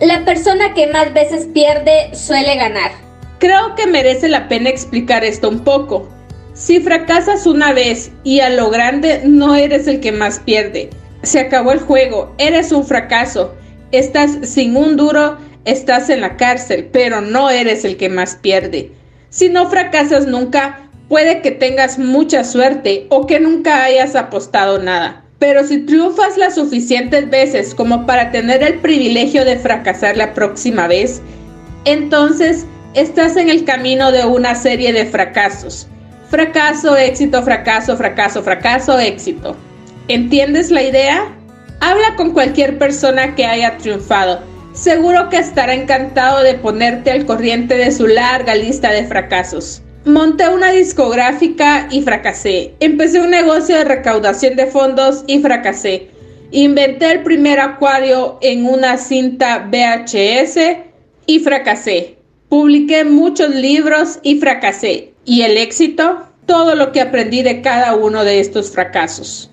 La persona que más veces pierde suele ganar. Creo que merece la pena explicar esto un poco. Si fracasas una vez y a lo grande no eres el que más pierde. Se acabó el juego, eres un fracaso. Estás sin un duro, estás en la cárcel, pero no eres el que más pierde. Si no fracasas nunca, puede que tengas mucha suerte o que nunca hayas apostado nada. Pero si triunfas las suficientes veces como para tener el privilegio de fracasar la próxima vez, entonces estás en el camino de una serie de fracasos. Fracaso, éxito, fracaso, fracaso, fracaso, éxito. ¿Entiendes la idea? Habla con cualquier persona que haya triunfado. Seguro que estará encantado de ponerte al corriente de su larga lista de fracasos. Monté una discográfica y fracasé. Empecé un negocio de recaudación de fondos y fracasé. Inventé el primer acuario en una cinta VHS y fracasé. Publiqué muchos libros y fracasé. ¿Y el éxito? Todo lo que aprendí de cada uno de estos fracasos.